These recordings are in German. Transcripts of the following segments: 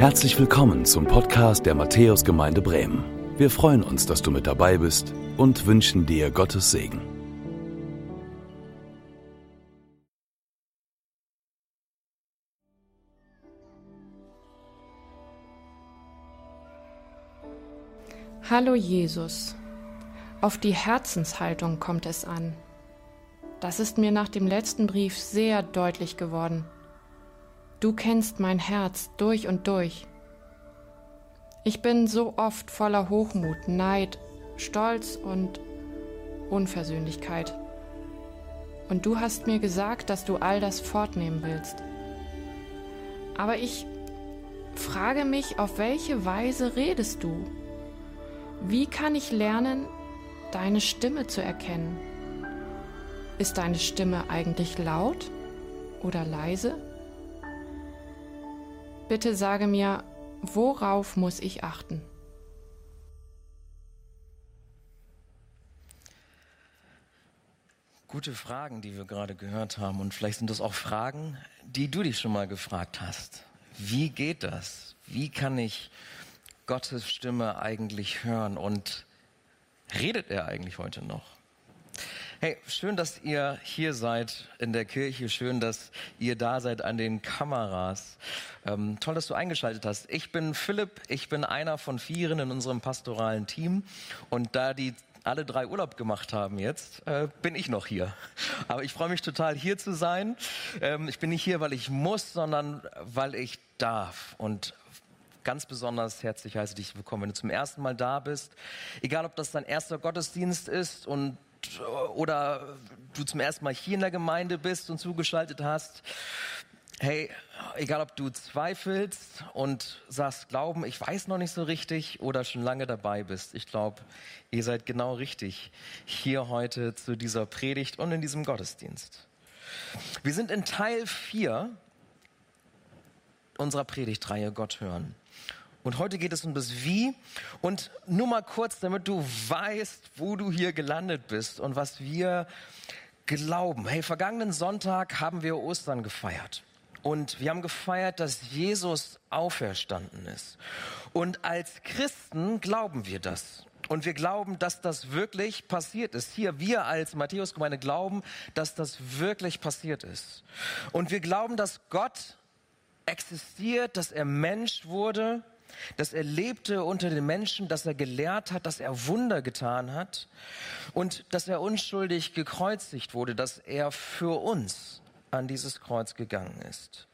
Herzlich willkommen zum Podcast der Matthäusgemeinde Bremen. Wir freuen uns, dass du mit dabei bist und wünschen dir Gottes Segen. Hallo Jesus, auf die Herzenshaltung kommt es an. Das ist mir nach dem letzten Brief sehr deutlich geworden. Du kennst mein Herz durch und durch. Ich bin so oft voller Hochmut, Neid, Stolz und Unversöhnlichkeit. Und du hast mir gesagt, dass du all das fortnehmen willst. Aber ich frage mich, auf welche Weise redest du? Wie kann ich lernen, deine Stimme zu erkennen? Ist deine Stimme eigentlich laut oder leise? Bitte sage mir, worauf muss ich achten? Gute Fragen, die wir gerade gehört haben. Und vielleicht sind das auch Fragen, die du dich schon mal gefragt hast. Wie geht das? Wie kann ich Gottes Stimme eigentlich hören? Und redet er eigentlich heute noch? Hey, schön, dass ihr hier seid in der Kirche. Schön, dass ihr da seid an den Kameras. Ähm, toll, dass du eingeschaltet hast. Ich bin Philipp. Ich bin einer von vieren in unserem pastoralen Team. Und da die alle drei Urlaub gemacht haben jetzt, äh, bin ich noch hier. Aber ich freue mich total, hier zu sein. Ähm, ich bin nicht hier, weil ich muss, sondern weil ich darf. Und ganz besonders herzlich heiße dich willkommen, wenn du zum ersten Mal da bist. Egal, ob das dein erster Gottesdienst ist und oder du zum ersten Mal hier in der Gemeinde bist und zugeschaltet hast, hey, egal ob du zweifelst und sagst, glauben, ich weiß noch nicht so richtig oder schon lange dabei bist, ich glaube, ihr seid genau richtig hier heute zu dieser Predigt und in diesem Gottesdienst. Wir sind in Teil 4 unserer Predigtreihe Gott hören. Und heute geht es um das Wie. Und nur mal kurz, damit du weißt, wo du hier gelandet bist und was wir glauben. Hey, vergangenen Sonntag haben wir Ostern gefeiert. Und wir haben gefeiert, dass Jesus auferstanden ist. Und als Christen glauben wir das. Und wir glauben, dass das wirklich passiert ist. Hier, wir als Matthäusgemeinde glauben, dass das wirklich passiert ist. Und wir glauben, dass Gott existiert, dass er Mensch wurde dass er lebte unter den Menschen, dass er gelehrt hat, dass er Wunder getan hat und dass er unschuldig gekreuzigt wurde, dass er für uns an dieses Kreuz gegangen ist.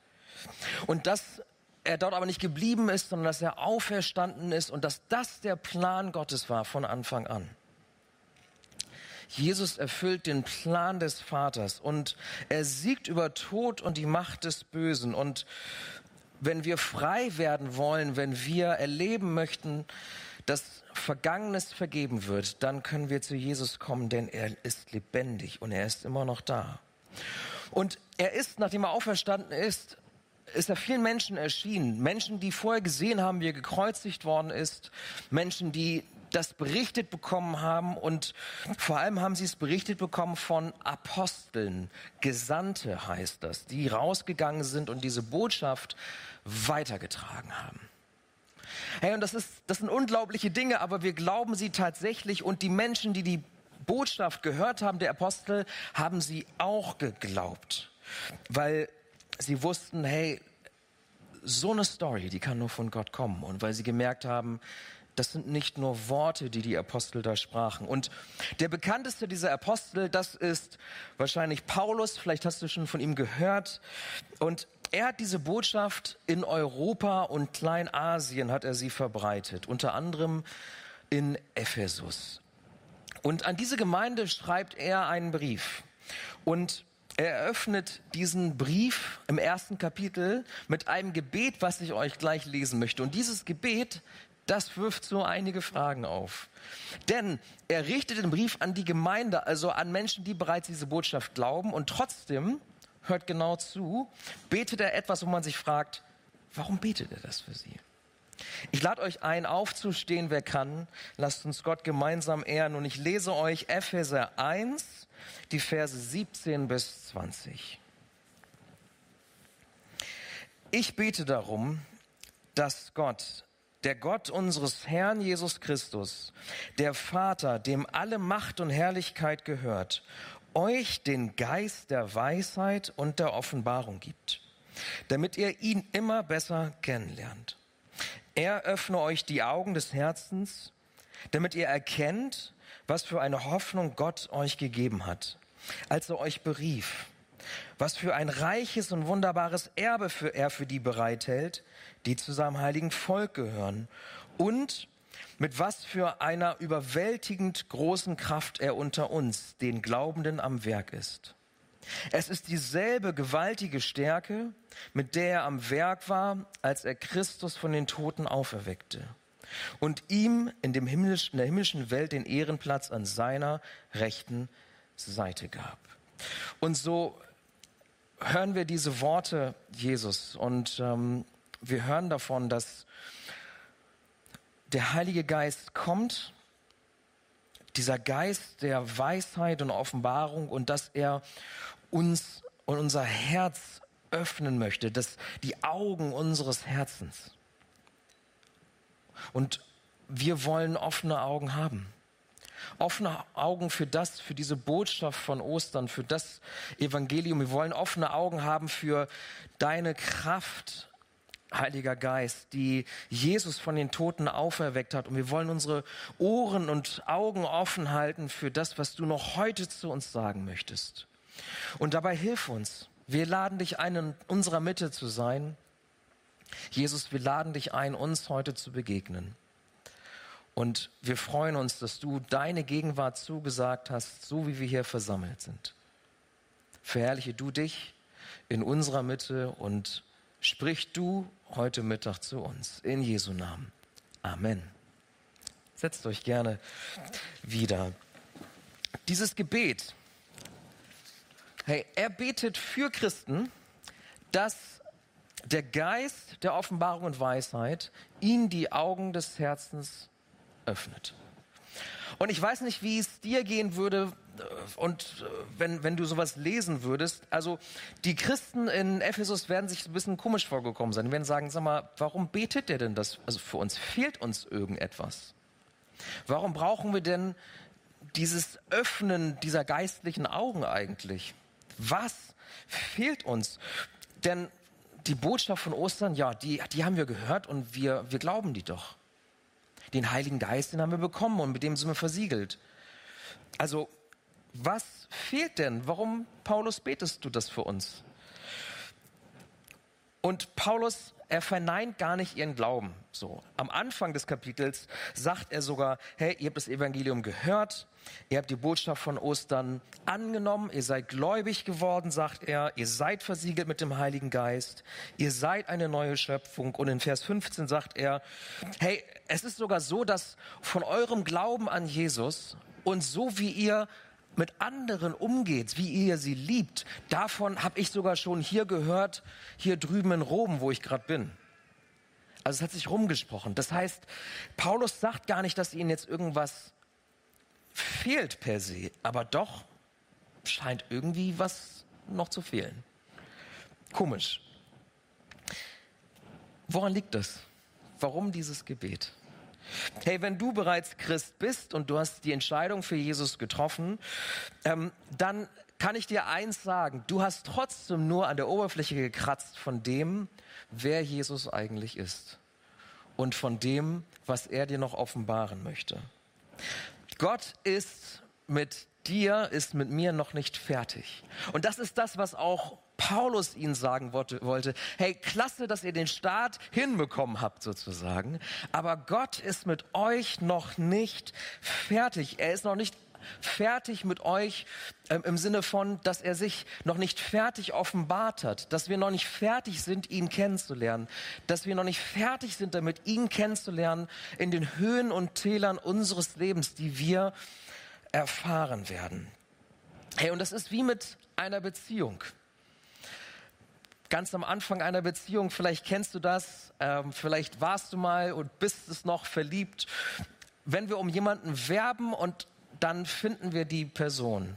Und dass er dort aber nicht geblieben ist, sondern dass er auferstanden ist und dass das der Plan Gottes war von Anfang an. Jesus erfüllt den Plan des Vaters und er siegt über Tod und die Macht des Bösen und wenn wir frei werden wollen, wenn wir erleben möchten, dass Vergangenes vergeben wird, dann können wir zu Jesus kommen, denn er ist lebendig und er ist immer noch da. Und er ist, nachdem er auferstanden ist, ist er vielen Menschen erschienen. Menschen, die vorher gesehen haben, wie er gekreuzigt worden ist. Menschen, die das berichtet bekommen haben und vor allem haben sie es berichtet bekommen von Aposteln, Gesandte heißt das, die rausgegangen sind und diese Botschaft weitergetragen haben. Hey, und das, ist, das sind unglaubliche Dinge, aber wir glauben sie tatsächlich und die Menschen, die die Botschaft gehört haben, der Apostel, haben sie auch geglaubt, weil sie wussten, hey, so eine Story, die kann nur von Gott kommen. Und weil sie gemerkt haben, das sind nicht nur Worte, die die Apostel da sprachen. Und der bekannteste dieser Apostel, das ist wahrscheinlich Paulus. Vielleicht hast du schon von ihm gehört. Und er hat diese Botschaft in Europa und Kleinasien hat er sie verbreitet. Unter anderem in Ephesus. Und an diese Gemeinde schreibt er einen Brief. Und er eröffnet diesen Brief im ersten Kapitel mit einem Gebet, was ich euch gleich lesen möchte. Und dieses Gebet das wirft so einige Fragen auf. Denn er richtet den Brief an die Gemeinde, also an Menschen, die bereits diese Botschaft glauben und trotzdem, hört genau zu, betet er etwas, wo man sich fragt, warum betet er das für sie? Ich lade euch ein, aufzustehen, wer kann. Lasst uns Gott gemeinsam ehren. Und ich lese euch Epheser 1, die Verse 17 bis 20. Ich bete darum, dass Gott, der Gott unseres Herrn Jesus Christus, der Vater, dem alle Macht und Herrlichkeit gehört, euch den Geist der Weisheit und der Offenbarung gibt, damit ihr ihn immer besser kennenlernt. Er öffne euch die Augen des Herzens, damit ihr erkennt, was für eine Hoffnung Gott euch gegeben hat, als er euch berief, was für ein reiches und wunderbares Erbe für er für die bereithält, die zu seinem heiligen Volk gehören und mit was für einer überwältigend großen Kraft er unter uns, den Glaubenden, am Werk ist. Es ist dieselbe gewaltige Stärke, mit der er am Werk war, als er Christus von den Toten auferweckte und ihm in, dem himmlisch, in der himmlischen Welt den Ehrenplatz an seiner rechten Seite gab. Und so hören wir diese Worte Jesus und ähm, wir hören davon, dass der Heilige Geist kommt, dieser Geist der Weisheit und Offenbarung und dass er uns und unser Herz öffnen möchte, dass die Augen unseres Herzens. Und wir wollen offene Augen haben. Offene Augen für das, für diese Botschaft von Ostern, für das Evangelium. Wir wollen offene Augen haben für deine Kraft, Heiliger Geist, die Jesus von den Toten auferweckt hat. Und wir wollen unsere Ohren und Augen offen halten für das, was du noch heute zu uns sagen möchtest. Und dabei hilf uns. Wir laden dich ein, in unserer Mitte zu sein. Jesus, wir laden dich ein, uns heute zu begegnen. Und wir freuen uns, dass du deine Gegenwart zugesagt hast, so wie wir hier versammelt sind. Verherrliche du dich in unserer Mitte und sprich du heute Mittag zu uns. In Jesu Namen. Amen. Setzt euch gerne wieder. Dieses Gebet, hey, er betet für Christen, dass der Geist der Offenbarung und Weisheit ihnen die Augen des Herzens öffnet. Und ich weiß nicht, wie es dir gehen würde, äh, und äh, wenn, wenn du sowas lesen würdest, also die Christen in Ephesus werden sich ein bisschen komisch vorgekommen sein. Die werden sagen, sag mal, warum betet der denn das? Also für uns fehlt uns irgendetwas. Warum brauchen wir denn dieses Öffnen dieser geistlichen Augen eigentlich? Was fehlt uns? Denn die Botschaft von Ostern, ja, die, die haben wir gehört und wir, wir glauben die doch. Den Heiligen Geist, den haben wir bekommen und mit dem sind wir versiegelt. Also, was fehlt denn? Warum, Paulus, betest du das für uns? Und Paulus, er verneint gar nicht ihren Glauben. So. Am Anfang des Kapitels sagt er sogar, hey, ihr habt das Evangelium gehört, ihr habt die Botschaft von Ostern angenommen, ihr seid gläubig geworden, sagt er, ihr seid versiegelt mit dem Heiligen Geist, ihr seid eine neue Schöpfung. Und in Vers 15 sagt er, hey, es ist sogar so, dass von eurem Glauben an Jesus und so wie ihr mit anderen umgeht, wie ihr sie liebt, davon habe ich sogar schon hier gehört, hier drüben in Rom, wo ich gerade bin. Also es hat sich rumgesprochen. Das heißt, Paulus sagt gar nicht, dass ihnen jetzt irgendwas fehlt per se, aber doch scheint irgendwie was noch zu fehlen. Komisch. Woran liegt das? Warum dieses Gebet? Hey, wenn du bereits Christ bist und du hast die Entscheidung für Jesus getroffen, ähm, dann kann ich dir eins sagen, du hast trotzdem nur an der Oberfläche gekratzt von dem, wer Jesus eigentlich ist und von dem, was er dir noch offenbaren möchte. Gott ist mit dir, ist mit mir noch nicht fertig. Und das ist das, was auch Paulus ihnen sagen wollte, hey, klasse, dass ihr den Start hinbekommen habt sozusagen, aber Gott ist mit euch noch nicht fertig. Er ist noch nicht fertig mit euch ähm, im Sinne von, dass er sich noch nicht fertig offenbart hat, dass wir noch nicht fertig sind, ihn kennenzulernen, dass wir noch nicht fertig sind damit, ihn kennenzulernen in den Höhen und Tälern unseres Lebens, die wir erfahren werden. Hey, und das ist wie mit einer Beziehung ganz am Anfang einer Beziehung, vielleicht kennst du das, ähm, vielleicht warst du mal und bist es noch verliebt. Wenn wir um jemanden werben und dann finden wir die Person,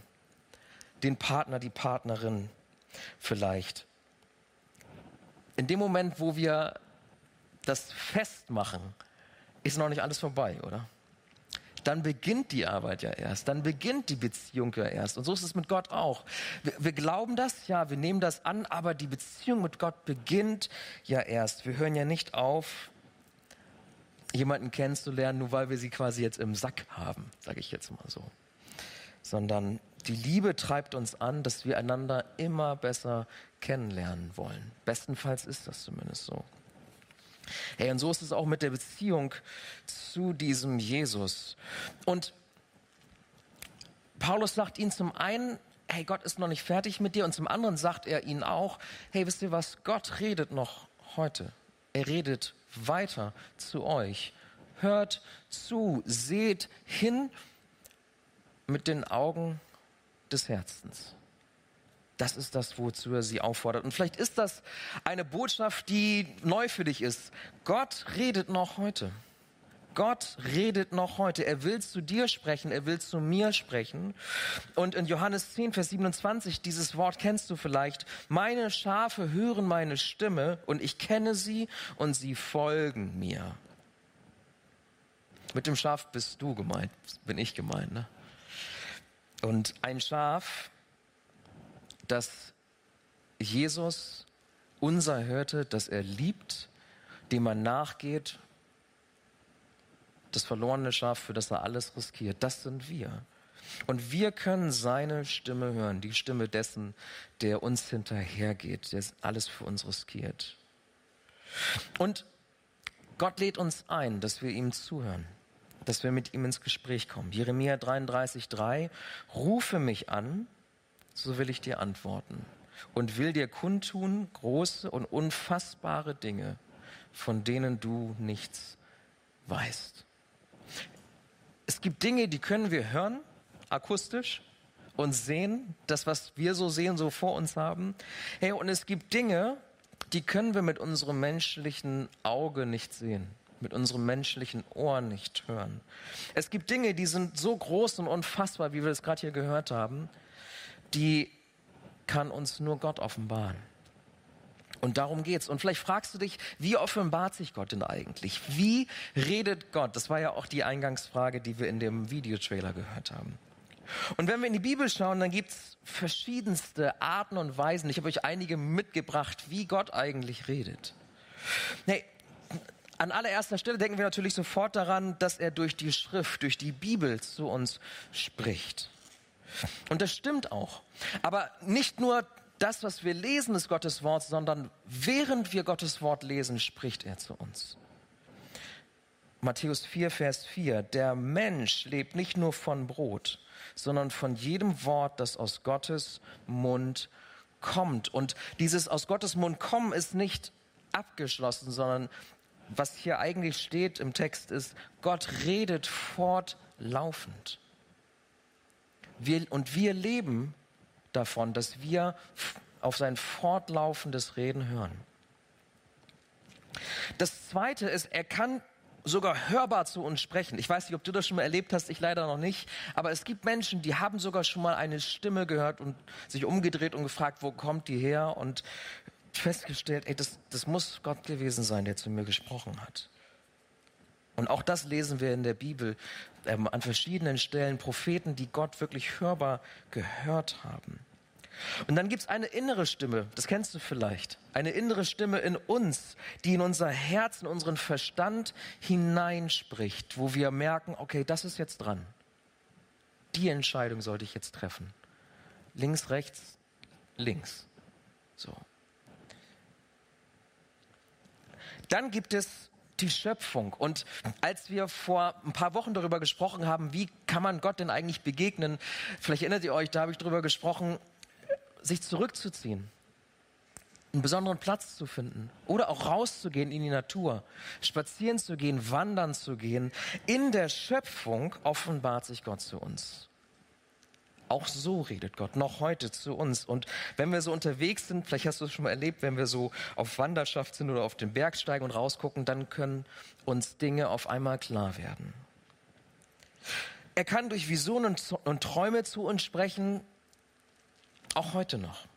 den Partner, die Partnerin vielleicht. In dem Moment, wo wir das Festmachen ist noch nicht alles vorbei, oder? Dann beginnt die Arbeit ja erst, dann beginnt die Beziehung ja erst. Und so ist es mit Gott auch. Wir, wir glauben das, ja, wir nehmen das an, aber die Beziehung mit Gott beginnt ja erst. Wir hören ja nicht auf, jemanden kennenzulernen, nur weil wir sie quasi jetzt im Sack haben, sage ich jetzt mal so. Sondern die Liebe treibt uns an, dass wir einander immer besser kennenlernen wollen. Bestenfalls ist das zumindest so. Hey, und so ist es auch mit der Beziehung zu diesem Jesus. Und Paulus sagt ihnen zum einen, hey, Gott ist noch nicht fertig mit dir. Und zum anderen sagt er ihnen auch, hey, wisst ihr was? Gott redet noch heute. Er redet weiter zu euch. Hört zu, seht hin mit den Augen des Herzens. Das ist das, wozu er sie auffordert. Und vielleicht ist das eine Botschaft, die neu für dich ist. Gott redet noch heute. Gott redet noch heute. Er will zu dir sprechen, er will zu mir sprechen. Und in Johannes 10, Vers 27, dieses Wort kennst du vielleicht. Meine Schafe hören meine Stimme und ich kenne sie und sie folgen mir. Mit dem Schaf bist du gemeint, bin ich gemeint. Ne? Und ein Schaf dass Jesus unser Hirte, dass er liebt, dem man nachgeht, das verlorene Schaf, für das er alles riskiert, das sind wir. Und wir können seine Stimme hören, die Stimme dessen, der uns hinterhergeht, der alles für uns riskiert. Und Gott lädt uns ein, dass wir ihm zuhören, dass wir mit ihm ins Gespräch kommen. Jeremia 33,3, rufe mich an, so will ich dir antworten und will dir kundtun große und unfassbare Dinge, von denen du nichts weißt. Es gibt Dinge, die können wir hören, akustisch, und sehen, das, was wir so sehen, so vor uns haben. Hey, und es gibt Dinge, die können wir mit unserem menschlichen Auge nicht sehen, mit unserem menschlichen Ohr nicht hören. Es gibt Dinge, die sind so groß und unfassbar, wie wir es gerade hier gehört haben, die kann uns nur Gott offenbaren. Und darum geht's. Und vielleicht fragst du dich, wie offenbart sich Gott denn eigentlich? Wie redet Gott? Das war ja auch die Eingangsfrage, die wir in dem Videotrailer gehört haben. Und wenn wir in die Bibel schauen, dann gibt's verschiedenste Arten und Weisen. Ich habe euch einige mitgebracht, wie Gott eigentlich redet. Hey, an allererster Stelle denken wir natürlich sofort daran, dass er durch die Schrift, durch die Bibel zu uns spricht. Und das stimmt auch. Aber nicht nur das, was wir lesen, ist Gottes Wort, sondern während wir Gottes Wort lesen, spricht er zu uns. Matthäus 4, Vers 4. Der Mensch lebt nicht nur von Brot, sondern von jedem Wort, das aus Gottes Mund kommt. Und dieses aus Gottes Mund kommen ist nicht abgeschlossen, sondern was hier eigentlich steht im Text ist, Gott redet fortlaufend. Wir, und wir leben davon, dass wir auf sein fortlaufendes Reden hören. Das Zweite ist, er kann sogar hörbar zu uns sprechen. Ich weiß nicht, ob du das schon mal erlebt hast, ich leider noch nicht, aber es gibt Menschen, die haben sogar schon mal eine Stimme gehört und sich umgedreht und gefragt, wo kommt die her und festgestellt, ey, das, das muss Gott gewesen sein, der zu mir gesprochen hat. Und auch das lesen wir in der Bibel ähm, an verschiedenen Stellen, Propheten, die Gott wirklich hörbar gehört haben. Und dann gibt es eine innere Stimme, das kennst du vielleicht, eine innere Stimme in uns, die in unser Herz, in unseren Verstand hineinspricht, wo wir merken, okay, das ist jetzt dran. Die Entscheidung sollte ich jetzt treffen. Links, rechts, links. So. Dann gibt es die Schöpfung. Und als wir vor ein paar Wochen darüber gesprochen haben, wie kann man Gott denn eigentlich begegnen, vielleicht erinnert ihr euch, da habe ich darüber gesprochen, sich zurückzuziehen, einen besonderen Platz zu finden oder auch rauszugehen in die Natur, spazieren zu gehen, wandern zu gehen. In der Schöpfung offenbart sich Gott zu uns. Auch so redet Gott noch heute zu uns. Und wenn wir so unterwegs sind, vielleicht hast du es schon mal erlebt, wenn wir so auf Wanderschaft sind oder auf den Berg steigen und rausgucken, dann können uns Dinge auf einmal klar werden. Er kann durch Visionen und Träume zu uns sprechen, auch heute noch.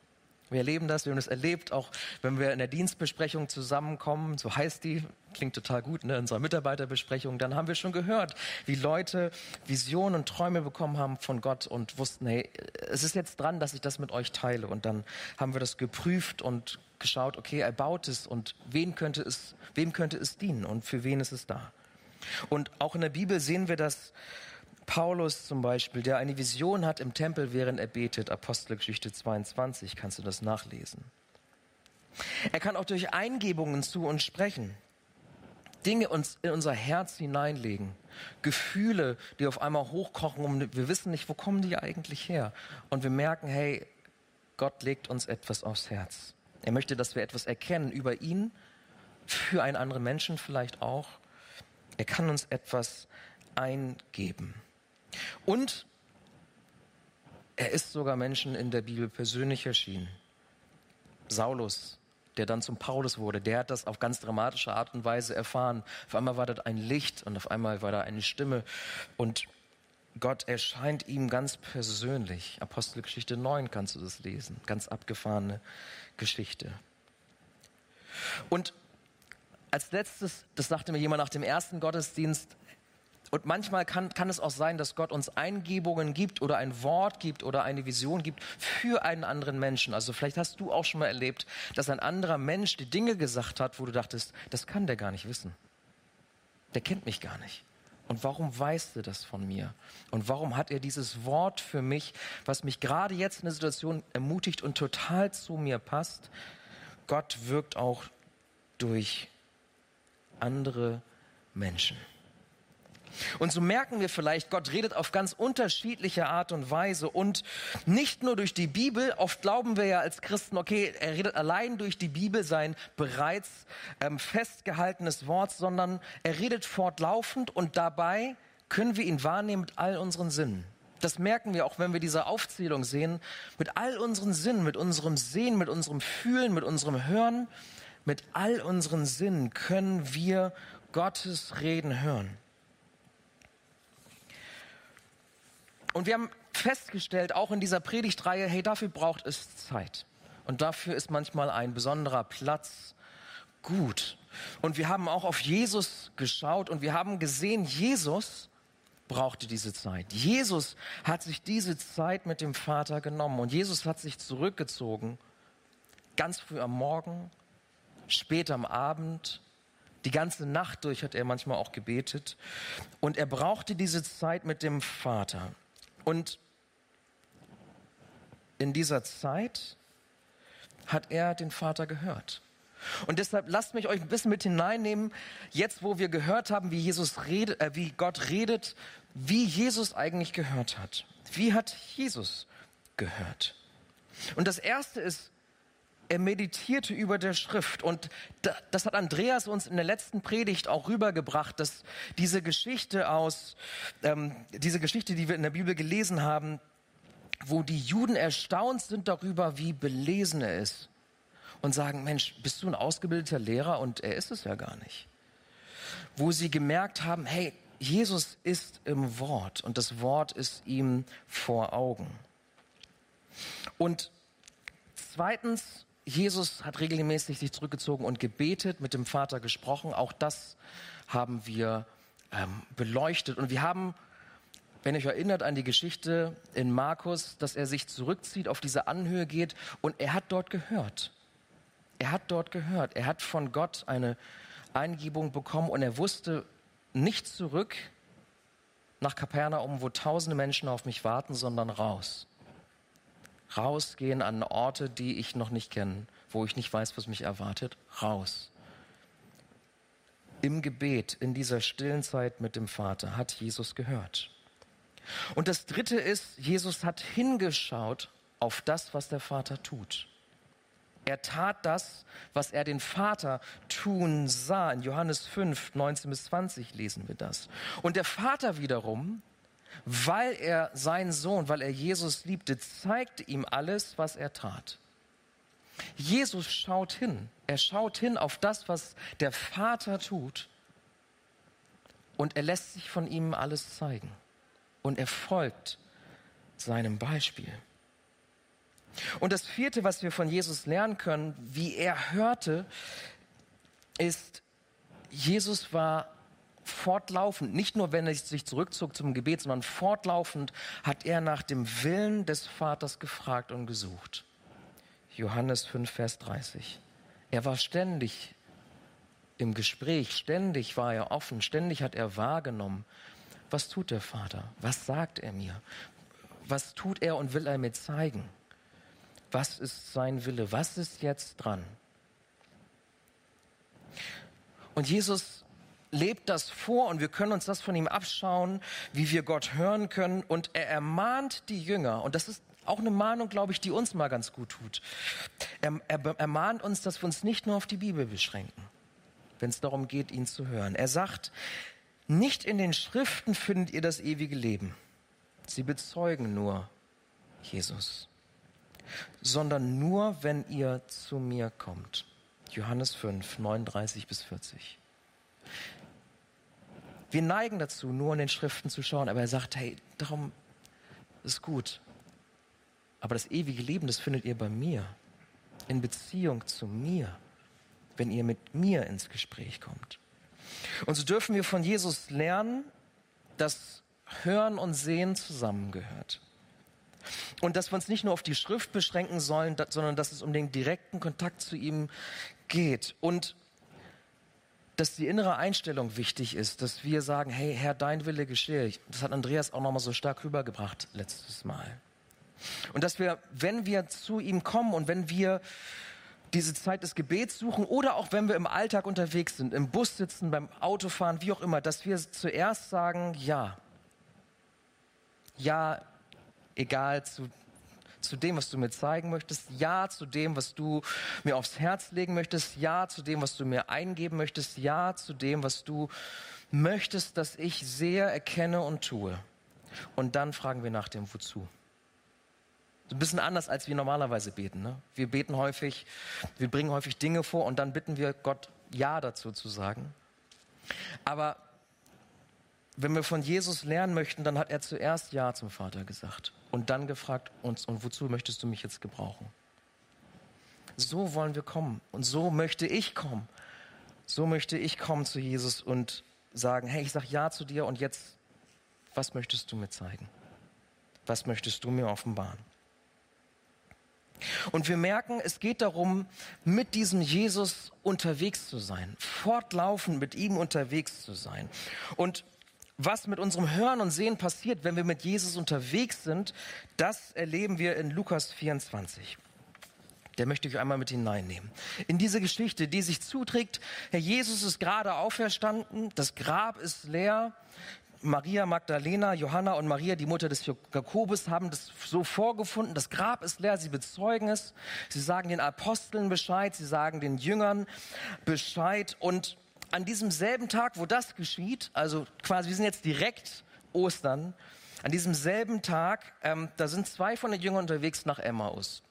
Wir erleben das, wir haben das erlebt, auch wenn wir in der Dienstbesprechung zusammenkommen, so heißt die, klingt total gut, ne, in unserer Mitarbeiterbesprechung, dann haben wir schon gehört, wie Leute Visionen und Träume bekommen haben von Gott und wussten, hey, es ist jetzt dran, dass ich das mit euch teile. Und dann haben wir das geprüft und geschaut, okay, er baut es und wen könnte es, wem könnte es dienen und für wen ist es da. Und auch in der Bibel sehen wir das, Paulus zum Beispiel, der eine Vision hat im Tempel, während er betet, Apostelgeschichte 22, kannst du das nachlesen. Er kann auch durch Eingebungen zu uns sprechen, Dinge uns in unser Herz hineinlegen, Gefühle, die auf einmal hochkochen und wir wissen nicht, wo kommen die eigentlich her. Und wir merken, hey, Gott legt uns etwas aufs Herz. Er möchte, dass wir etwas erkennen über ihn, für einen anderen Menschen vielleicht auch. Er kann uns etwas eingeben. Und er ist sogar Menschen in der Bibel persönlich erschienen. Saulus, der dann zum Paulus wurde, der hat das auf ganz dramatische Art und Weise erfahren. Auf einmal war da ein Licht und auf einmal war da eine Stimme und Gott erscheint ihm ganz persönlich. Apostelgeschichte 9 kannst du das lesen. Ganz abgefahrene Geschichte. Und als letztes, das sagte mir jemand nach dem ersten Gottesdienst, und manchmal kann, kann es auch sein, dass Gott uns Eingebungen gibt oder ein Wort gibt oder eine Vision gibt für einen anderen Menschen. Also vielleicht hast du auch schon mal erlebt, dass ein anderer Mensch die Dinge gesagt hat, wo du dachtest, das kann der gar nicht wissen. Der kennt mich gar nicht. Und warum weißt du das von mir? Und warum hat er dieses Wort für mich, was mich gerade jetzt in der Situation ermutigt und total zu mir passt? Gott wirkt auch durch andere Menschen. Und so merken wir vielleicht, Gott redet auf ganz unterschiedliche Art und Weise und nicht nur durch die Bibel. Oft glauben wir ja als Christen, okay, er redet allein durch die Bibel sein bereits ähm, festgehaltenes Wort, sondern er redet fortlaufend und dabei können wir ihn wahrnehmen mit all unseren Sinnen. Das merken wir auch, wenn wir diese Aufzählung sehen. Mit all unseren Sinnen, mit unserem Sehen, mit unserem Fühlen, mit unserem Hören, mit all unseren Sinnen können wir Gottes Reden hören. Und wir haben festgestellt, auch in dieser Predigtreihe, hey, dafür braucht es Zeit. Und dafür ist manchmal ein besonderer Platz gut. Und wir haben auch auf Jesus geschaut und wir haben gesehen, Jesus brauchte diese Zeit. Jesus hat sich diese Zeit mit dem Vater genommen und Jesus hat sich zurückgezogen, ganz früh am Morgen, spät am Abend, die ganze Nacht durch hat er manchmal auch gebetet und er brauchte diese Zeit mit dem Vater. Und in dieser Zeit hat er den Vater gehört. Und deshalb lasst mich euch ein bisschen mit hineinnehmen, jetzt wo wir gehört haben, wie Jesus redet, äh, wie Gott redet, wie Jesus eigentlich gehört hat. Wie hat Jesus gehört? Und das erste ist, er meditierte über der Schrift. Und das hat Andreas uns in der letzten Predigt auch rübergebracht, dass diese Geschichte aus, ähm, diese Geschichte, die wir in der Bibel gelesen haben, wo die Juden erstaunt sind darüber, wie belesen er ist. Und sagen, Mensch, bist du ein ausgebildeter Lehrer? Und er ist es ja gar nicht. Wo sie gemerkt haben, hey, Jesus ist im Wort und das Wort ist ihm vor Augen. Und zweitens Jesus hat regelmäßig sich zurückgezogen und gebetet, mit dem Vater gesprochen. Auch das haben wir ähm, beleuchtet. Und wir haben, wenn euch erinnert an die Geschichte in Markus, dass er sich zurückzieht, auf diese Anhöhe geht und er hat dort gehört. Er hat dort gehört. Er hat von Gott eine Eingebung bekommen und er wusste nicht zurück nach Kapernaum, wo tausende Menschen auf mich warten, sondern raus rausgehen an Orte, die ich noch nicht kenne, wo ich nicht weiß, was mich erwartet, raus. Im Gebet, in dieser stillen Zeit mit dem Vater, hat Jesus gehört. Und das Dritte ist, Jesus hat hingeschaut auf das, was der Vater tut. Er tat das, was er den Vater tun sah. In Johannes 5, 19 bis 20 lesen wir das. Und der Vater wiederum weil er seinen Sohn, weil er Jesus liebte, zeigte ihm alles, was er tat. Jesus schaut hin. Er schaut hin auf das, was der Vater tut. Und er lässt sich von ihm alles zeigen. Und er folgt seinem Beispiel. Und das vierte, was wir von Jesus lernen können, wie er hörte, ist, Jesus war fortlaufend, nicht nur wenn er sich zurückzog zum Gebet, sondern fortlaufend hat er nach dem Willen des Vaters gefragt und gesucht. Johannes 5, Vers 30. Er war ständig im Gespräch, ständig war er offen, ständig hat er wahrgenommen, was tut der Vater, was sagt er mir, was tut er und will er mir zeigen, was ist sein Wille, was ist jetzt dran. Und Jesus lebt das vor und wir können uns das von ihm abschauen, wie wir Gott hören können. Und er ermahnt die Jünger, und das ist auch eine Mahnung, glaube ich, die uns mal ganz gut tut. Er, er ermahnt uns, dass wir uns nicht nur auf die Bibel beschränken, wenn es darum geht, ihn zu hören. Er sagt, nicht in den Schriften findet ihr das ewige Leben. Sie bezeugen nur Jesus, sondern nur, wenn ihr zu mir kommt. Johannes 5, 39 bis 40. Wir neigen dazu, nur in den Schriften zu schauen, aber er sagt, hey, darum ist gut. Aber das ewige Leben, das findet ihr bei mir, in Beziehung zu mir, wenn ihr mit mir ins Gespräch kommt. Und so dürfen wir von Jesus lernen, dass Hören und Sehen zusammengehört. Und dass wir uns nicht nur auf die Schrift beschränken sollen, sondern dass es um den direkten Kontakt zu ihm geht. Und dass die innere Einstellung wichtig ist, dass wir sagen, hey Herr, dein Wille geschehe. Das hat Andreas auch nochmal so stark rübergebracht letztes Mal. Und dass wir, wenn wir zu ihm kommen und wenn wir diese Zeit des Gebets suchen oder auch wenn wir im Alltag unterwegs sind, im Bus sitzen, beim Autofahren, wie auch immer, dass wir zuerst sagen, ja. Ja, egal zu zu dem, was du mir zeigen möchtest, ja zu dem, was du mir aufs Herz legen möchtest, ja zu dem, was du mir eingeben möchtest, ja zu dem, was du möchtest, dass ich sehe, erkenne und tue. Und dann fragen wir nach dem Wozu. Ein bisschen anders, als wir normalerweise beten. Ne? Wir beten häufig, wir bringen häufig Dinge vor und dann bitten wir Gott Ja dazu zu sagen. Aber wenn wir von Jesus lernen möchten, dann hat er zuerst Ja zum Vater gesagt und dann gefragt uns, und wozu möchtest du mich jetzt gebrauchen? So wollen wir kommen und so möchte ich kommen. So möchte ich kommen zu Jesus und sagen, hey, ich sag Ja zu dir und jetzt, was möchtest du mir zeigen? Was möchtest du mir offenbaren? Und wir merken, es geht darum, mit diesem Jesus unterwegs zu sein, fortlaufend mit ihm unterwegs zu sein. Und was mit unserem Hören und Sehen passiert, wenn wir mit Jesus unterwegs sind, das erleben wir in Lukas 24. Der möchte ich einmal mit hineinnehmen. In diese Geschichte, die sich zuträgt, Herr Jesus ist gerade auferstanden, das Grab ist leer, Maria Magdalena, Johanna und Maria, die Mutter des Jakobus, haben das so vorgefunden. Das Grab ist leer, sie bezeugen es. Sie sagen den Aposteln Bescheid, sie sagen den Jüngern Bescheid und an diesem selben Tag, wo das geschieht, also quasi, wir sind jetzt direkt Ostern, an diesem selben Tag, ähm, da sind zwei von den Jüngern unterwegs nach Emmaus.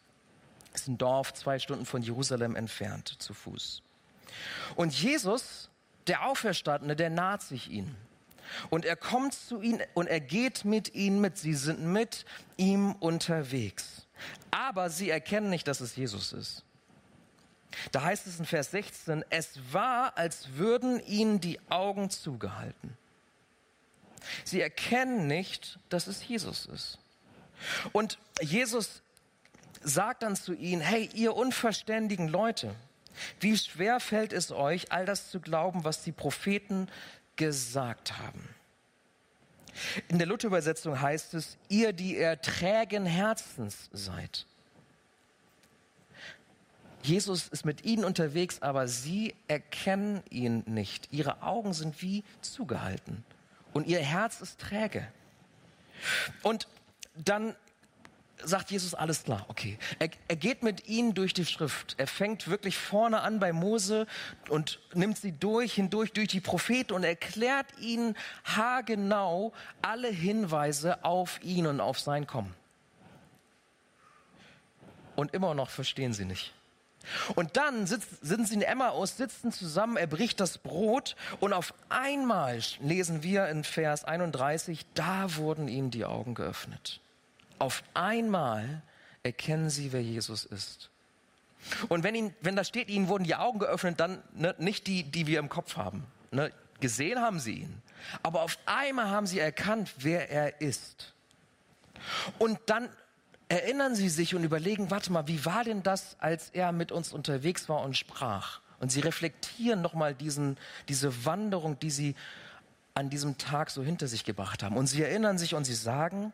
Das ist ein Dorf zwei Stunden von Jerusalem entfernt zu Fuß. Und Jesus, der Auferstandene, der naht sich ihnen. Und er kommt zu ihnen und er geht mit ihnen mit. Sie sind mit ihm unterwegs. Aber sie erkennen nicht, dass es Jesus ist. Da heißt es in Vers 16, es war, als würden ihnen die Augen zugehalten. Sie erkennen nicht, dass es Jesus ist. Und Jesus sagt dann zu ihnen, hey, ihr unverständigen Leute, wie schwer fällt es euch, all das zu glauben, was die Propheten gesagt haben. In der Luther-Übersetzung heißt es, ihr, die ihr trägen Herzens seid. Jesus ist mit ihnen unterwegs, aber sie erkennen ihn nicht. Ihre Augen sind wie zugehalten und ihr Herz ist träge. Und dann sagt Jesus alles klar, okay. Er, er, geht mit ihnen durch die Schrift. Er fängt wirklich vorne an bei Mose und nimmt sie durch, hindurch, durch die Propheten und erklärt ihnen haargenau alle Hinweise auf ihn und auf sein Kommen. Und immer noch verstehen sie nicht. Und dann sitzt, sind sie in Emmaus, sitzen zusammen, er bricht das Brot und auf einmal lesen wir in Vers 31, da wurden ihnen die Augen geöffnet. Auf einmal erkennen sie, wer Jesus ist. Und wenn, ihn, wenn da steht, ihnen wurden die Augen geöffnet, dann ne, nicht die, die wir im Kopf haben. Ne, gesehen haben sie ihn. Aber auf einmal haben sie erkannt, wer er ist. Und dann erinnern sie sich und überlegen, warte mal, wie war denn das, als er mit uns unterwegs war und sprach? Und sie reflektieren nochmal diesen, diese Wanderung, die sie an diesem Tag so hinter sich gebracht haben. Und sie erinnern sich und sie sagen,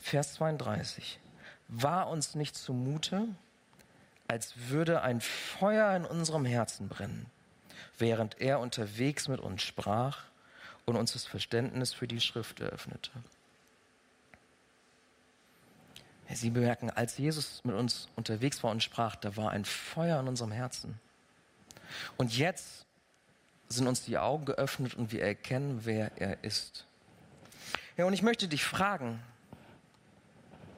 Vers 32, war uns nicht zumute, als würde ein Feuer in unserem Herzen brennen, während er unterwegs mit uns sprach und uns das Verständnis für die Schrift eröffnete. Sie bemerken, als Jesus mit uns unterwegs war und sprach, da war ein Feuer in unserem Herzen. Und jetzt sind uns die Augen geöffnet und wir erkennen, wer er ist. Ja, und ich möchte dich fragen,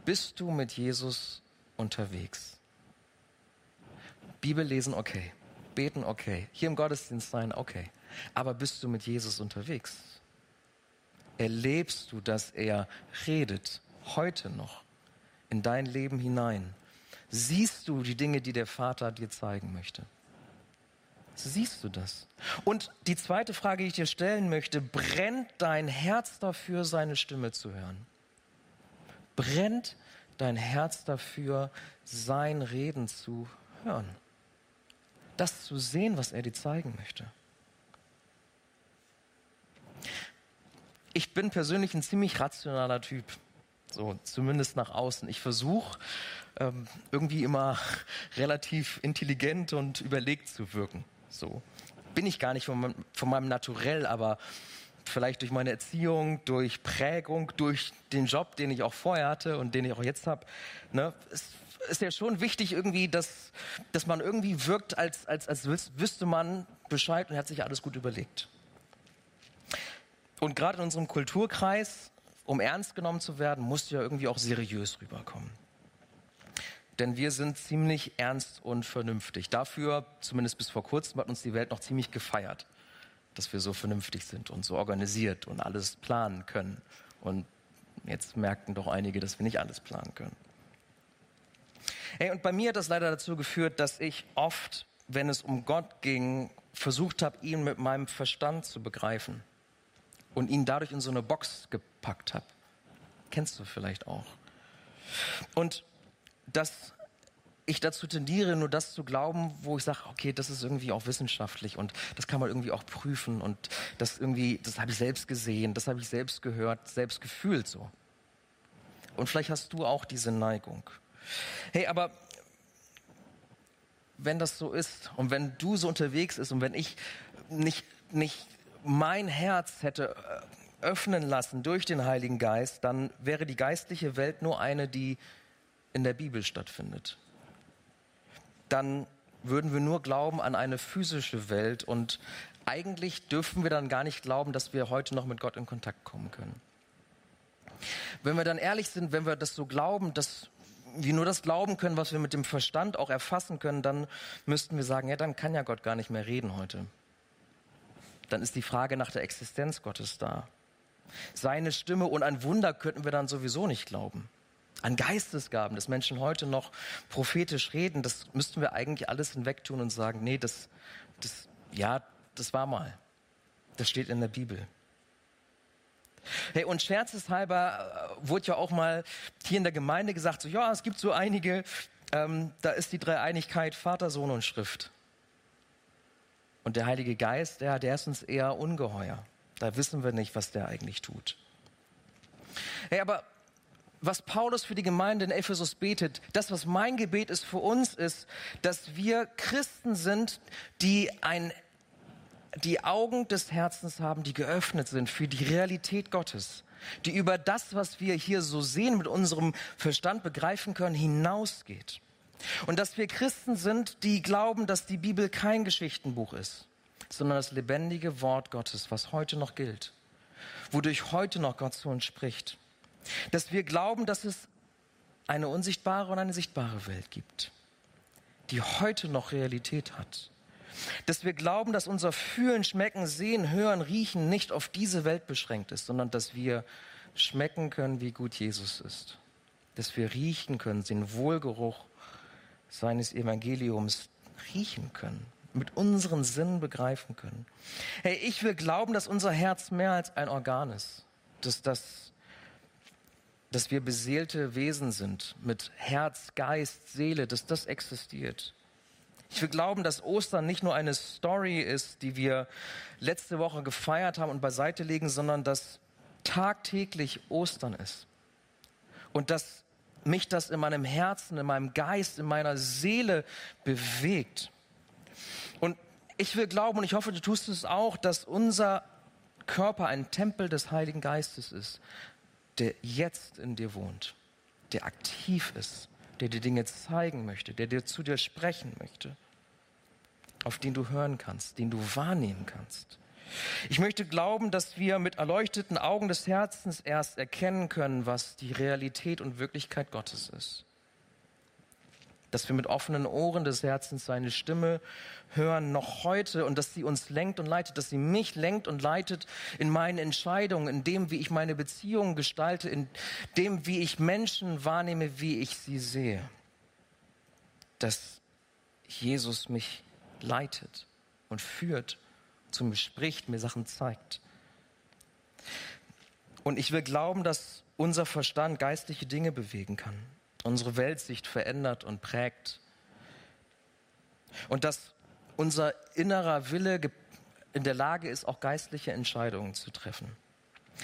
bist du mit Jesus unterwegs? Bibel lesen, okay. Beten, okay. Hier im Gottesdienst sein, okay. Aber bist du mit Jesus unterwegs? Erlebst du, dass er redet, heute noch, in dein Leben hinein? Siehst du die Dinge, die der Vater dir zeigen möchte? Siehst du das? Und die zweite Frage, die ich dir stellen möchte, brennt dein Herz dafür, seine Stimme zu hören? Brennt dein Herz dafür, sein Reden zu hören? das zu sehen, was er dir zeigen möchte. Ich bin persönlich ein ziemlich rationaler Typ, so zumindest nach außen. Ich versuche ähm, irgendwie immer relativ intelligent und überlegt zu wirken. So bin ich gar nicht von, meinem, von meinem Naturell, aber vielleicht durch meine Erziehung, durch Prägung, durch den Job, den ich auch vorher hatte und den ich auch jetzt habe, ne, ist ja schon wichtig irgendwie, dass, dass man irgendwie wirkt, als, als, als wüsste man Bescheid und hat sich alles gut überlegt. Und gerade in unserem Kulturkreis, um ernst genommen zu werden, musst du ja irgendwie auch seriös rüberkommen. Denn wir sind ziemlich ernst und vernünftig. Dafür, zumindest bis vor kurzem, hat uns die Welt noch ziemlich gefeiert, dass wir so vernünftig sind und so organisiert und alles planen können. Und jetzt merkten doch einige, dass wir nicht alles planen können. Hey, und bei mir hat das leider dazu geführt, dass ich oft, wenn es um Gott ging, versucht habe, ihn mit meinem Verstand zu begreifen und ihn dadurch in so eine Box gepackt habe. Kennst du vielleicht auch. Und dass ich dazu tendiere, nur das zu glauben, wo ich sage, okay, das ist irgendwie auch wissenschaftlich und das kann man irgendwie auch prüfen und das irgendwie, das habe ich selbst gesehen, das habe ich selbst gehört, selbst gefühlt so. Und vielleicht hast du auch diese Neigung. Hey, aber wenn das so ist und wenn du so unterwegs bist und wenn ich nicht, nicht mein Herz hätte äh, öffnen lassen durch den Heiligen Geist, dann wäre die geistliche Welt nur eine, die in der Bibel stattfindet. Dann würden wir nur glauben an eine physische Welt und eigentlich dürfen wir dann gar nicht glauben, dass wir heute noch mit Gott in Kontakt kommen können. Wenn wir dann ehrlich sind, wenn wir das so glauben, dass wir nur das glauben können, was wir mit dem Verstand auch erfassen können, dann müssten wir sagen, ja, dann kann ja Gott gar nicht mehr reden heute. Dann ist die Frage nach der Existenz Gottes da. Seine Stimme und ein Wunder könnten wir dann sowieso nicht glauben. An Geistesgaben, dass Menschen heute noch prophetisch reden, das müssten wir eigentlich alles hinwegtun und sagen, nee, das, das, ja, das war mal. Das steht in der Bibel. Hey, und scherzeshalber äh, wurde ja auch mal hier in der Gemeinde gesagt, so, ja, es gibt so einige, ähm, da ist die Dreieinigkeit Vater, Sohn und Schrift. Und der Heilige Geist, der, ist uns eher ungeheuer. Da wissen wir nicht, was der eigentlich tut. Hey, aber was Paulus für die Gemeinde in Ephesus betet, das, was mein Gebet ist für uns, ist, dass wir Christen sind, die ein die Augen des Herzens haben, die geöffnet sind für die Realität Gottes, die über das, was wir hier so sehen, mit unserem Verstand begreifen können, hinausgeht. Und dass wir Christen sind, die glauben, dass die Bibel kein Geschichtenbuch ist, sondern das lebendige Wort Gottes, was heute noch gilt, wodurch heute noch Gott zu uns spricht. Dass wir glauben, dass es eine unsichtbare und eine sichtbare Welt gibt, die heute noch Realität hat dass wir glauben, dass unser Fühlen, Schmecken, Sehen, Hören, Riechen nicht auf diese Welt beschränkt ist, sondern dass wir schmecken können, wie gut Jesus ist. dass wir riechen können, den Wohlgeruch seines Evangeliums riechen können, mit unseren Sinnen begreifen können. Hey, ich will glauben, dass unser Herz mehr als ein Organ ist, dass das dass wir beseelte Wesen sind mit Herz, Geist, Seele, dass das existiert. Ich will glauben, dass Ostern nicht nur eine Story ist, die wir letzte Woche gefeiert haben und beiseite legen, sondern dass tagtäglich Ostern ist. Und dass mich das in meinem Herzen, in meinem Geist, in meiner Seele bewegt. Und ich will glauben, und ich hoffe, du tust es auch, dass unser Körper ein Tempel des Heiligen Geistes ist, der jetzt in dir wohnt, der aktiv ist, der dir Dinge zeigen möchte, der dir zu dir sprechen möchte, auf den du hören kannst, den du wahrnehmen kannst. Ich möchte glauben, dass wir mit erleuchteten Augen des Herzens erst erkennen können, was die Realität und Wirklichkeit Gottes ist dass wir mit offenen Ohren des Herzens seine Stimme hören, noch heute, und dass sie uns lenkt und leitet, dass sie mich lenkt und leitet in meinen Entscheidungen, in dem, wie ich meine Beziehungen gestalte, in dem, wie ich Menschen wahrnehme, wie ich sie sehe. Dass Jesus mich leitet und führt, zu mir spricht, mir Sachen zeigt. Und ich will glauben, dass unser Verstand geistliche Dinge bewegen kann unsere Weltsicht verändert und prägt. Und dass unser innerer Wille in der Lage ist, auch geistliche Entscheidungen zu treffen.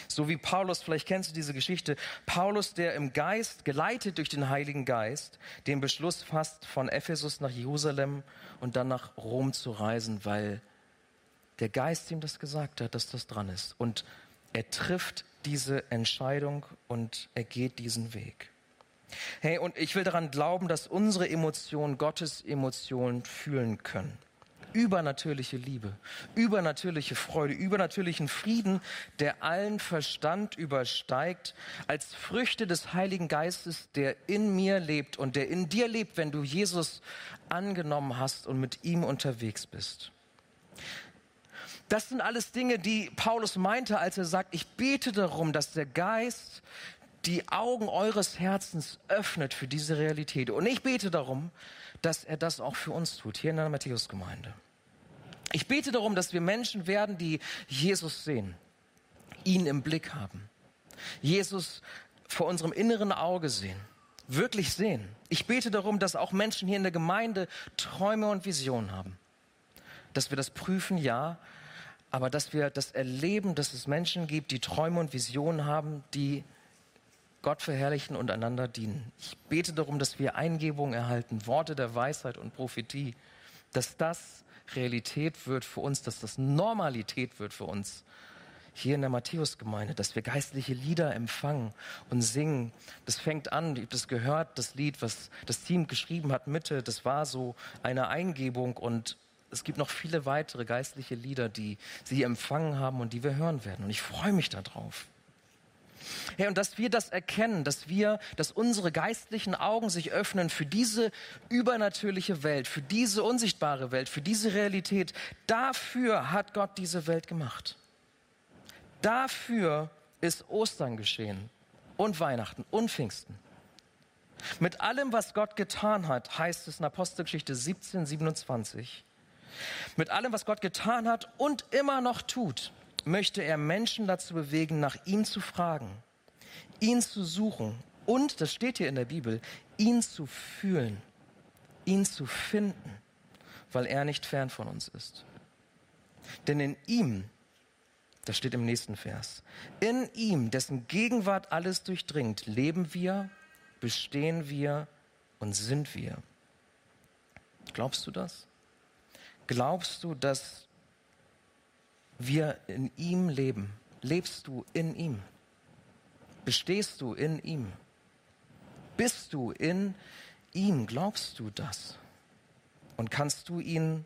So wie Paulus, vielleicht kennst du diese Geschichte, Paulus, der im Geist, geleitet durch den Heiligen Geist, den Beschluss fasst, von Ephesus nach Jerusalem und dann nach Rom zu reisen, weil der Geist ihm das gesagt hat, dass das dran ist. Und er trifft diese Entscheidung und er geht diesen Weg. Hey, und ich will daran glauben, dass unsere Emotionen Gottes Emotionen fühlen können. Übernatürliche Liebe, übernatürliche Freude, übernatürlichen Frieden, der allen Verstand übersteigt, als Früchte des Heiligen Geistes, der in mir lebt und der in dir lebt, wenn du Jesus angenommen hast und mit ihm unterwegs bist. Das sind alles Dinge, die Paulus meinte, als er sagt, ich bete darum, dass der Geist die Augen eures Herzens öffnet für diese Realität. Und ich bete darum, dass er das auch für uns tut, hier in der Matthäusgemeinde. Ich bete darum, dass wir Menschen werden, die Jesus sehen, ihn im Blick haben, Jesus vor unserem inneren Auge sehen, wirklich sehen. Ich bete darum, dass auch Menschen hier in der Gemeinde Träume und Visionen haben. Dass wir das prüfen, ja, aber dass wir das erleben, dass es Menschen gibt, die Träume und Visionen haben, die Gott verherrlichen und einander dienen. Ich bete darum, dass wir Eingebungen erhalten, Worte der Weisheit und Prophetie, dass das Realität wird für uns, dass das Normalität wird für uns hier in der Matthäusgemeinde, dass wir geistliche Lieder empfangen und singen. Das fängt an, ich habe das gehört, das Lied, was das Team geschrieben hat, Mitte, das war so eine Eingebung und es gibt noch viele weitere geistliche Lieder, die sie empfangen haben und die wir hören werden. Und ich freue mich darauf. Herr, und dass wir das erkennen, dass wir, dass unsere geistlichen Augen sich öffnen für diese übernatürliche Welt, für diese unsichtbare Welt, für diese Realität. Dafür hat Gott diese Welt gemacht. Dafür ist Ostern geschehen und Weihnachten und Pfingsten. Mit allem, was Gott getan hat, heißt es in Apostelgeschichte 17, 27. Mit allem, was Gott getan hat und immer noch tut, möchte er Menschen dazu bewegen, nach ihm zu fragen, ihn zu suchen und, das steht hier in der Bibel, ihn zu fühlen, ihn zu finden, weil er nicht fern von uns ist. Denn in ihm, das steht im nächsten Vers, in ihm, dessen Gegenwart alles durchdringt, leben wir, bestehen wir und sind wir. Glaubst du das? Glaubst du, dass wir in ihm leben. Lebst du in ihm? Bestehst du in ihm? Bist du in ihm? Glaubst du das? Und kannst du ihn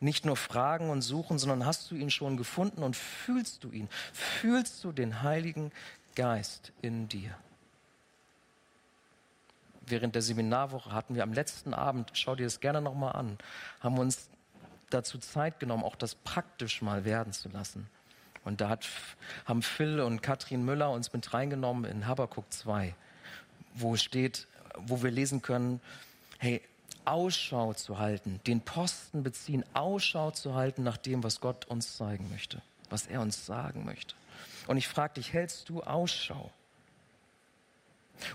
nicht nur fragen und suchen, sondern hast du ihn schon gefunden und fühlst du ihn? Fühlst du den Heiligen Geist in dir? Während der Seminarwoche hatten wir am letzten Abend, schau dir das gerne nochmal an, haben uns dazu Zeit genommen, auch das praktisch mal werden zu lassen. Und da hat, haben Phil und Katrin Müller uns mit reingenommen in Habakuk 2, wo steht, wo wir lesen können, hey, Ausschau zu halten, den Posten beziehen, Ausschau zu halten nach dem, was Gott uns zeigen möchte, was er uns sagen möchte. Und ich frage dich, hältst du Ausschau?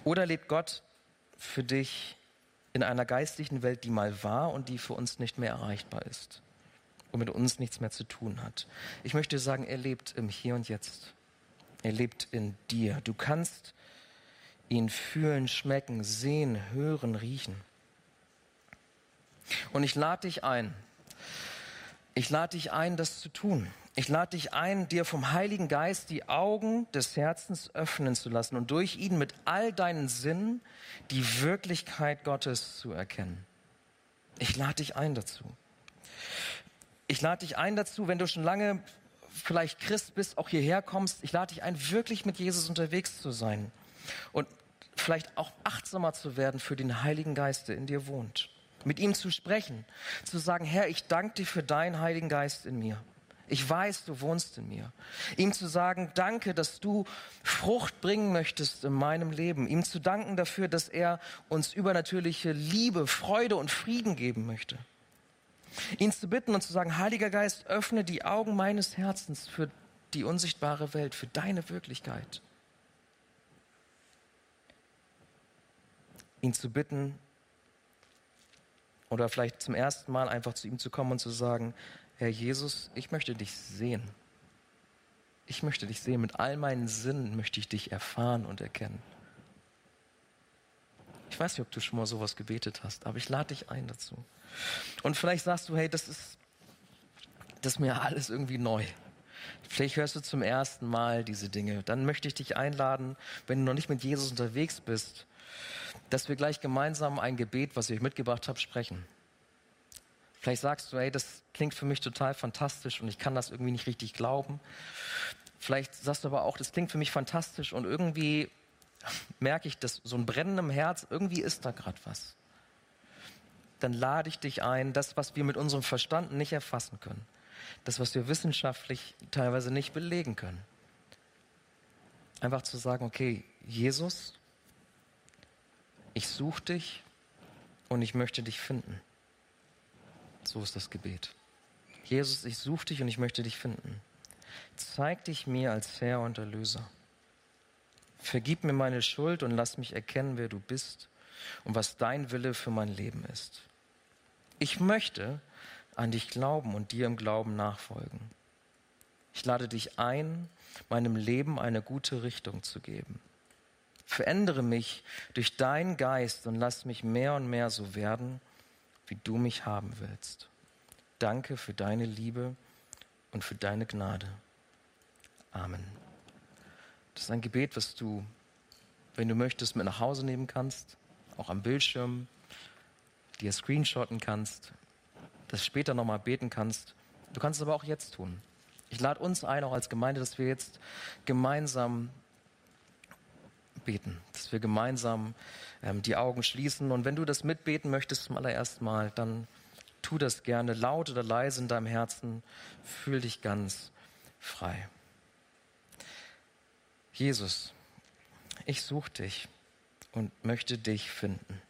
Oder lebt Gott für dich in einer geistlichen Welt, die mal war und die für uns nicht mehr erreichbar ist und mit uns nichts mehr zu tun hat? Ich möchte sagen, er lebt im Hier und Jetzt. Er lebt in dir. Du kannst ihn fühlen, schmecken, sehen, hören, riechen. Und ich lade dich ein. Ich lade dich ein, das zu tun. Ich lade dich ein, dir vom Heiligen Geist die Augen des Herzens öffnen zu lassen und durch ihn mit all deinen Sinnen die Wirklichkeit Gottes zu erkennen. Ich lade dich ein dazu. Ich lade dich ein dazu, wenn du schon lange vielleicht Christ bist, auch hierher kommst. Ich lade dich ein, wirklich mit Jesus unterwegs zu sein und vielleicht auch achtsamer zu werden für den Heiligen Geist, der in dir wohnt mit ihm zu sprechen, zu sagen, Herr, ich danke dir für deinen Heiligen Geist in mir. Ich weiß, du wohnst in mir. Ihm zu sagen, danke, dass du Frucht bringen möchtest in meinem Leben. Ihm zu danken dafür, dass er uns übernatürliche Liebe, Freude und Frieden geben möchte. Ihn zu bitten und zu sagen, Heiliger Geist, öffne die Augen meines Herzens für die unsichtbare Welt, für deine Wirklichkeit. Ihn zu bitten, oder vielleicht zum ersten Mal einfach zu ihm zu kommen und zu sagen, Herr Jesus, ich möchte dich sehen. Ich möchte dich sehen. Mit all meinen Sinnen möchte ich dich erfahren und erkennen. Ich weiß nicht, ob du schon mal sowas gebetet hast, aber ich lade dich ein dazu. Und vielleicht sagst du, hey, das ist, das ist mir alles irgendwie neu. Vielleicht hörst du zum ersten Mal diese Dinge. Dann möchte ich dich einladen, wenn du noch nicht mit Jesus unterwegs bist, dass wir gleich gemeinsam ein Gebet, was ich euch mitgebracht habe, sprechen. Vielleicht sagst du, hey, das klingt für mich total fantastisch und ich kann das irgendwie nicht richtig glauben. Vielleicht sagst du aber auch, das klingt für mich fantastisch und irgendwie merke ich, dass so ein brennendem Herz, irgendwie ist da gerade was. Dann lade ich dich ein, das, was wir mit unserem Verstand nicht erfassen können, das, was wir wissenschaftlich teilweise nicht belegen können, einfach zu sagen, okay, Jesus, ich suche dich und ich möchte dich finden. So ist das Gebet. Jesus, ich suche dich und ich möchte dich finden. Zeig dich mir als Herr und Erlöser. Vergib mir meine Schuld und lass mich erkennen, wer du bist und was dein Wille für mein Leben ist. Ich möchte an dich glauben und dir im Glauben nachfolgen. Ich lade dich ein, meinem Leben eine gute Richtung zu geben. Verändere mich durch deinen Geist und lass mich mehr und mehr so werden, wie du mich haben willst. Danke für deine Liebe und für deine Gnade. Amen. Das ist ein Gebet, was du, wenn du möchtest, mit nach Hause nehmen kannst, auch am Bildschirm, dir screenshotten kannst, das später nochmal beten kannst. Du kannst es aber auch jetzt tun. Ich lade uns ein, auch als Gemeinde, dass wir jetzt gemeinsam beten, dass wir gemeinsam ähm, die Augen schließen. Und wenn du das mitbeten möchtest zum allerersten Mal, dann tu das gerne laut oder leise in deinem Herzen. Fühl dich ganz frei. Jesus, ich suche dich und möchte dich finden.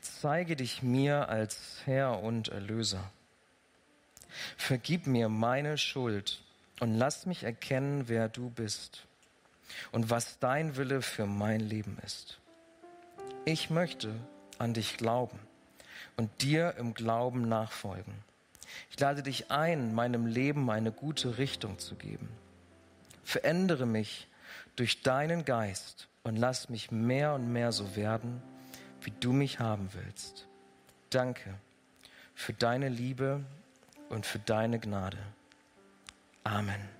Zeige dich mir als Herr und Erlöser. Vergib mir meine Schuld und lass mich erkennen, wer du bist und was dein Wille für mein Leben ist. Ich möchte an dich glauben und dir im Glauben nachfolgen. Ich lade dich ein, meinem Leben eine gute Richtung zu geben. Verändere mich durch deinen Geist und lass mich mehr und mehr so werden, wie du mich haben willst. Danke für deine Liebe und für deine Gnade. Amen.